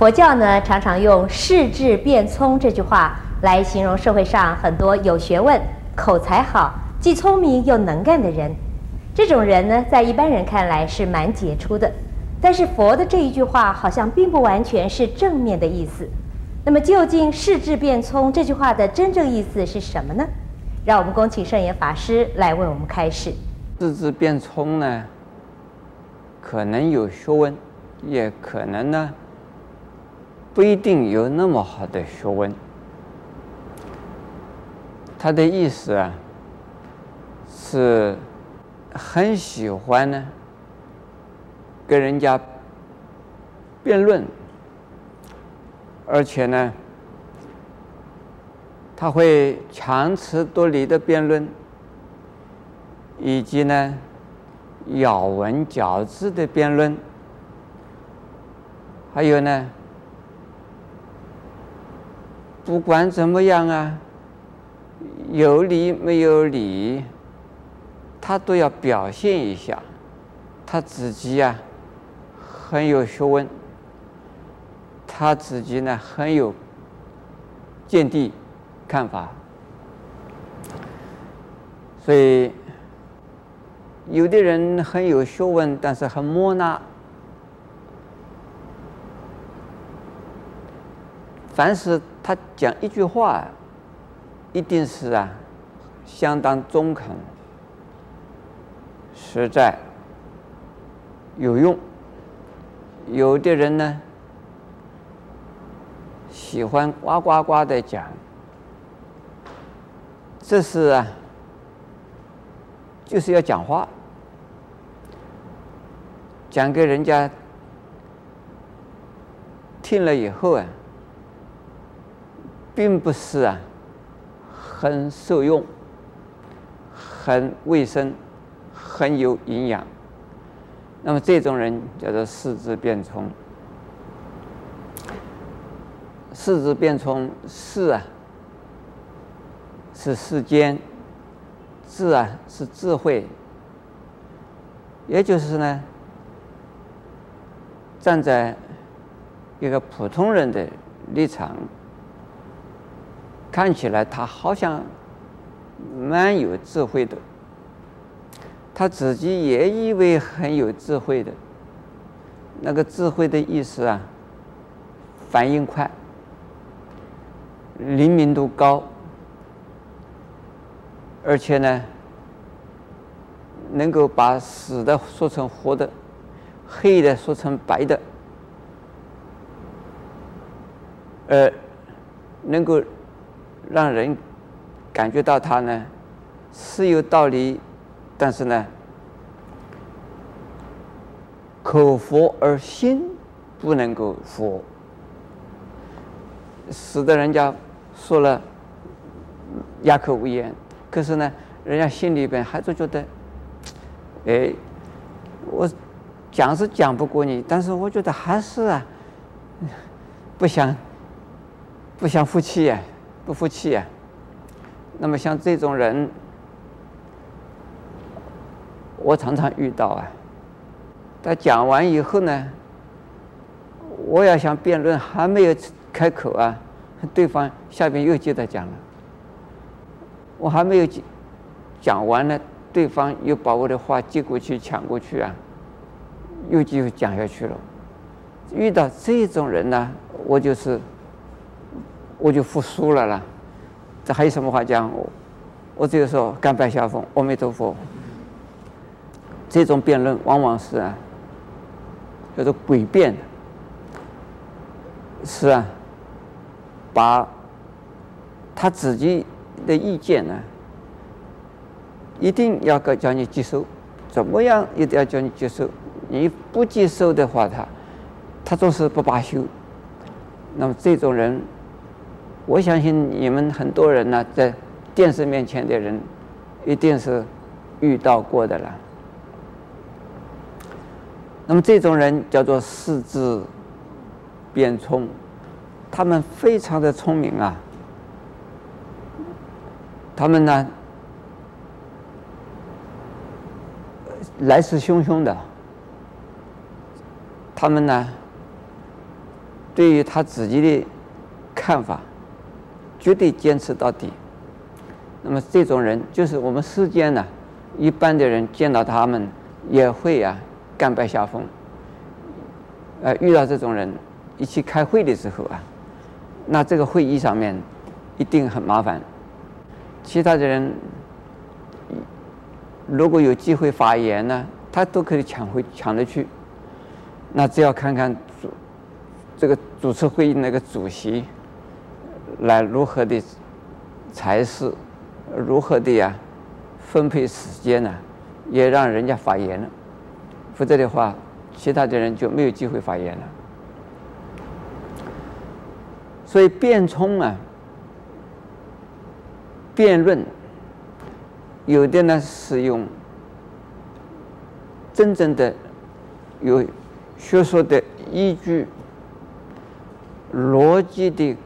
佛教呢，常常用世智变聪这句话来形容社会上很多有学问、口才好、既聪明又能干的人。这种人呢，在一般人看来是蛮杰出的。但是佛的这一句话好像并不完全是正面的意思。那么，究竟世智变聪这句话的真正意思是什么呢？让我们恭请圣严法师来为我们开示。世智变聪呢，可能有学问，也可能呢，不一定有那么好的学问。他的意思啊，是很喜欢呢，跟人家辩论，而且呢，他会强词夺理的辩论，以及呢，咬文嚼字的辩论，还有呢，不管怎么样啊，有理没有理，他都要表现一下，他自己呀。很有学问，他自己呢很有见地看法，所以有的人很有学问，但是很木讷。凡是他讲一句话，一定是啊相当中肯、实在、有用。有的人呢，喜欢呱呱呱的讲，这是啊，就是要讲话，讲给人家听了以后啊，并不是啊，很受用，很卫生，很有营养。那么这种人叫做识智辩聪。识智辩聪，识啊是世间，智啊是智慧，也就是呢，站在一个普通人的立场，看起来他好像蛮有智慧的。他自己也以为很有智慧的，那个智慧的意思啊，反应快，灵敏度高，而且呢，能够把死的说成活的，黑的说成白的，呃，能够让人感觉到他呢是有道理。但是呢，口佛而心不能够佛，使得人家说了哑口无言。可是呢，人家心里边还是觉得，哎，我讲是讲不过你，但是我觉得还是啊，不想不想服气呀，不服气啊。那么像这种人。我常常遇到啊，他讲完以后呢，我要想辩论，还没有开口啊，对方下边又接着讲了。我还没有讲讲完呢，对方又把我的话接过去抢过去啊，又继续讲下去了。遇到这种人呢，我就是我就服输了啦。这还有什么话讲？我我只有说甘拜下风，阿弥陀佛。这种辩论往往是啊，叫做诡辩，是啊，把他自己的意见呢，一定要个叫你接受，怎么样一定要叫你接受，你不接受的话，他他总是不罢休。那么这种人，我相信你们很多人呢，在电视面前的人，一定是遇到过的了。那么这种人叫做四肢变聪，他们非常的聪明啊。他们呢，来势汹汹的。他们呢，对于他自己的看法，绝对坚持到底。那么这种人，就是我们世间呢，一般的人见到他们也会啊，甘拜下风。呃，遇到这种人，一起开会的时候啊，那这个会议上面一定很麻烦。其他的人如果有机会发言呢，他都可以抢回抢着去。那只要看看主这个主持会议那个主席来如何的才是。如何的呀？分配时间呢？也让人家发言了，否则的话，其他的人就没有机会发言了。所以辩冲啊，辩论有的呢是用真正的有学说的依据、逻辑的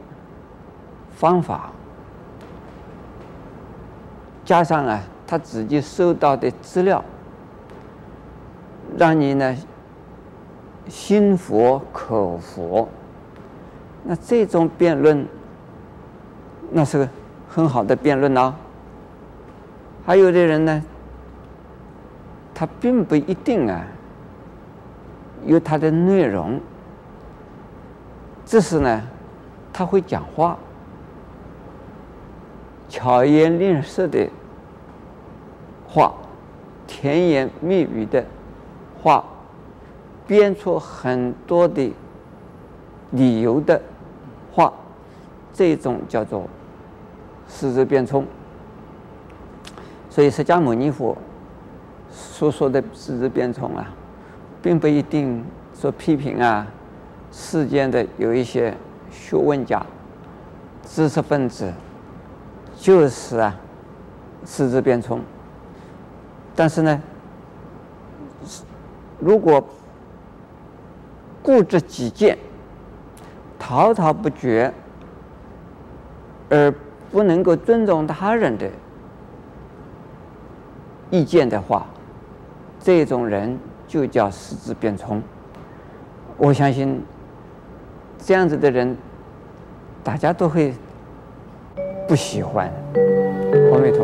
方法。加上啊，他自己收到的资料，让你呢心服口服。那这种辩论，那是个很好的辩论呐。还有的人呢，他并不一定啊有他的内容，只是呢他会讲话。巧言令色的话，甜言蜜语的话，编出很多的理由的话，这种叫做失之辩聪。所以释迦牟尼佛所说的失之辩聪啊，并不一定说批评啊世间的有一些学问家、知识分子。就是啊，失之辩聪。但是呢，如果固执己见、滔滔不绝，而不能够尊重他人的意见的话，这种人就叫失之辩聪。我相信这样子的人，大家都会。不喜欢，阿弥陀。